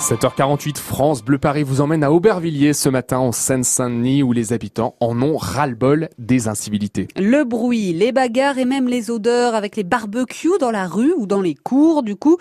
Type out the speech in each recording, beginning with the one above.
7h48, France Bleu Paris vous emmène à Aubervilliers ce matin en Seine-Saint-Denis où les habitants en ont ras-le-bol des incivilités. Le bruit, les bagarres et même les odeurs avec les barbecues dans la rue ou dans les cours. Du coup,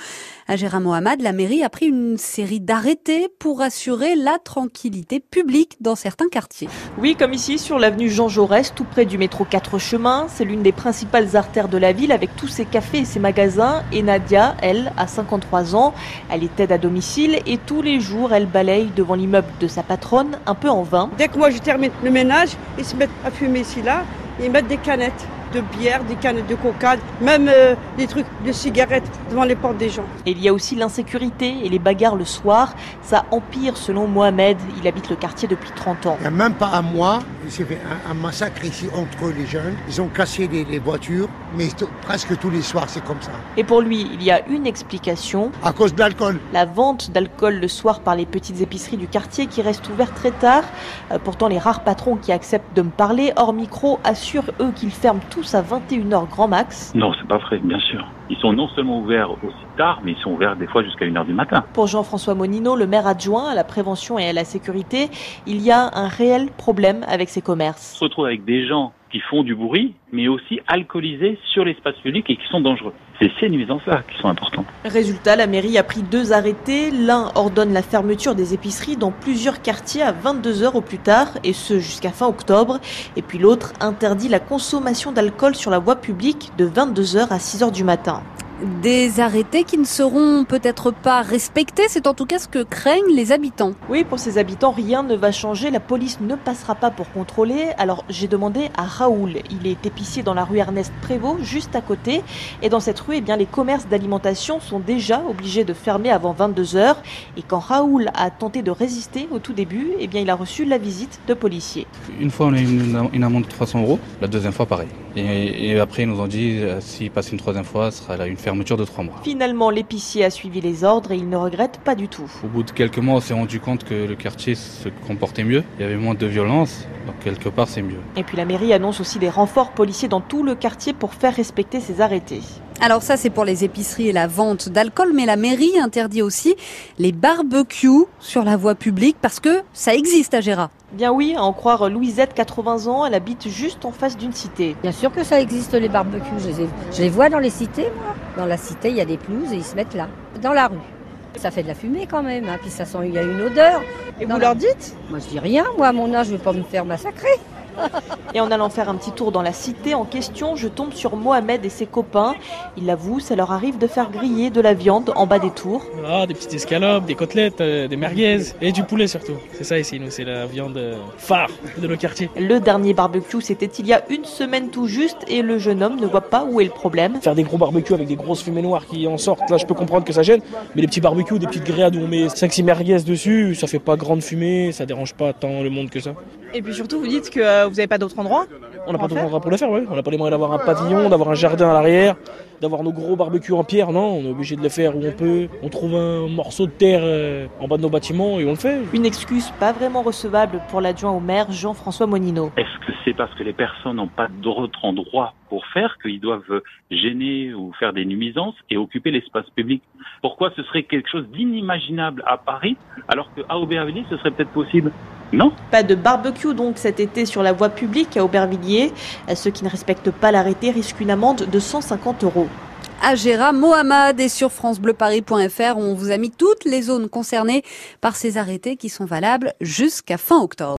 à Gérard Mohamed, la mairie a pris une série d'arrêtés pour assurer la tranquillité publique dans certains quartiers. Oui, comme ici sur l'avenue Jean Jaurès, tout près du métro 4 chemins. C'est l'une des principales artères de la ville avec tous ses cafés et ses magasins. Et Nadia, elle, a 53 ans. Elle est aide à domicile et tous les jours, elle balaye devant l'immeuble de sa patronne, un peu en vain. Dès que moi je termine le ménage, ils se mettent à fumer ici là, ils mettent des canettes de bière, des canettes de coca, même euh, des trucs de cigarettes devant les portes des gens. Et il y a aussi l'insécurité et les bagarres le soir. Ça empire selon Mohamed. Il habite le quartier depuis 30 ans. Il n'y a même pas un mois, il s'est fait un, un, massacre ici entre les jeunes. Ils ont cassé les, les voitures, mais presque tous les soirs c'est comme ça. Et pour lui, il y a une explication. À cause de l'alcool. La vente d'alcool le soir par les petites épiceries du quartier qui restent ouvertes très tard. Euh, pourtant, les rares patrons qui acceptent de me parler hors micro assurent eux qu'ils ferment tous à 21h grand max. Non, c'est pas vrai, bien sûr. Ils sont non seulement ouverts aussi tard, mais ils sont ouverts des fois jusqu'à 1h du matin. Pour Jean-François Monino, le maire adjoint à la prévention et à la sécurité, il y a un réel problème avec ces commerces. On se retrouve avec des gens qui font du bruit, mais aussi alcoolisés sur l'espace public et qui sont dangereux. C'est ces nuisances-là qui sont importantes. Résultat, la mairie a pris deux arrêtés. L'un ordonne la fermeture des épiceries dans plusieurs quartiers à 22 heures au plus tard, et ce jusqu'à fin octobre. Et puis l'autre interdit la consommation d'alcool sur la voie publique de 22 heures à 6 heures du matin. Des arrêtés qui ne seront peut-être pas respectés, c'est en tout cas ce que craignent les habitants. Oui, pour ces habitants, rien ne va changer. La police ne passera pas pour contrôler. Alors j'ai demandé à Raoul. Il est épicier dans la rue Ernest Prévost, juste à côté. Et dans cette rue, eh bien, les commerces d'alimentation sont déjà obligés de fermer avant 22 heures. Et quand Raoul a tenté de résister au tout début, eh bien, il a reçu la visite de policiers. Une fois, on a eu une, une amende de 300 euros. La deuxième fois, pareil. Et, et après, ils nous ont dit, euh, s'il passe une troisième fois, ce sera là une fermeture de trois mois. Finalement, l'épicier a suivi les ordres et il ne regrette pas du tout. Au bout de quelques mois, on s'est rendu compte que le quartier se comportait mieux. Il y avait moins de violence. Donc, quelque part, c'est mieux. Et puis, la mairie annonce aussi des renforts policiers dans tout le quartier pour faire respecter ces arrêtés. Alors ça, c'est pour les épiceries et la vente d'alcool, mais la mairie interdit aussi les barbecues sur la voie publique parce que ça existe à Gérard. Bien oui, à en croire Louisette, 80 ans, elle habite juste en face d'une cité. Bien sûr que ça existe les barbecues, je les, je les vois dans les cités, moi. Dans la cité, il y a des pelouses et ils se mettent là, dans la rue. Ça fait de la fumée quand même, hein. puis ça sent, il y a une odeur. Et vous leur dites? Moi je dis rien, moi à mon âge je vais pas me faire massacrer. Et en allant faire un petit tour dans la cité en question, je tombe sur Mohamed et ses copains. Ils avouent, ça leur arrive de faire griller de la viande en bas des tours. Ah, des petites escalopes, des côtelettes, euh, des merguez et du poulet surtout. C'est ça ici, nous, c'est la viande euh, phare de nos quartiers. Le dernier barbecue, c'était il y a une semaine tout juste et le jeune homme ne voit pas où est le problème. Faire des gros barbecues avec des grosses fumées noires qui en sortent, là je peux comprendre que ça gêne, mais les petits barbecues, des petites grillades où on met 5-6 merguez dessus, ça fait pas grande fumée, ça dérange pas tant le monde que ça. Et puis surtout, vous dites que euh, vous n'avez pas d'autre endroit On n'a pas d'autre endroit pour le faire, ouais. On n'a pas les moyens d'avoir un pavillon, d'avoir un jardin à l'arrière, d'avoir nos gros barbecues en pierre, non, on est obligé de le faire où on peut. On trouve un morceau de terre euh, en bas de nos bâtiments et on le fait. Une excuse pas vraiment recevable pour l'adjoint au maire Jean-François Monino. Est-ce que c'est parce que les personnes n'ont pas d'autre endroit pour faire qu'ils doivent gêner ou faire des nuisances et occuper l'espace public Pourquoi ce serait quelque chose d'inimaginable à Paris alors qu'à Aubervilliers ce serait peut-être possible? Non? Pas de barbecue donc cet été sur la voie publique à Aubervilliers. Ceux qui ne respectent pas l'arrêté risquent une amende de 150 euros. Gérard Mohamed et sur francebleuparis.fr, on vous a mis toutes les zones concernées par ces arrêtés qui sont valables jusqu'à fin octobre.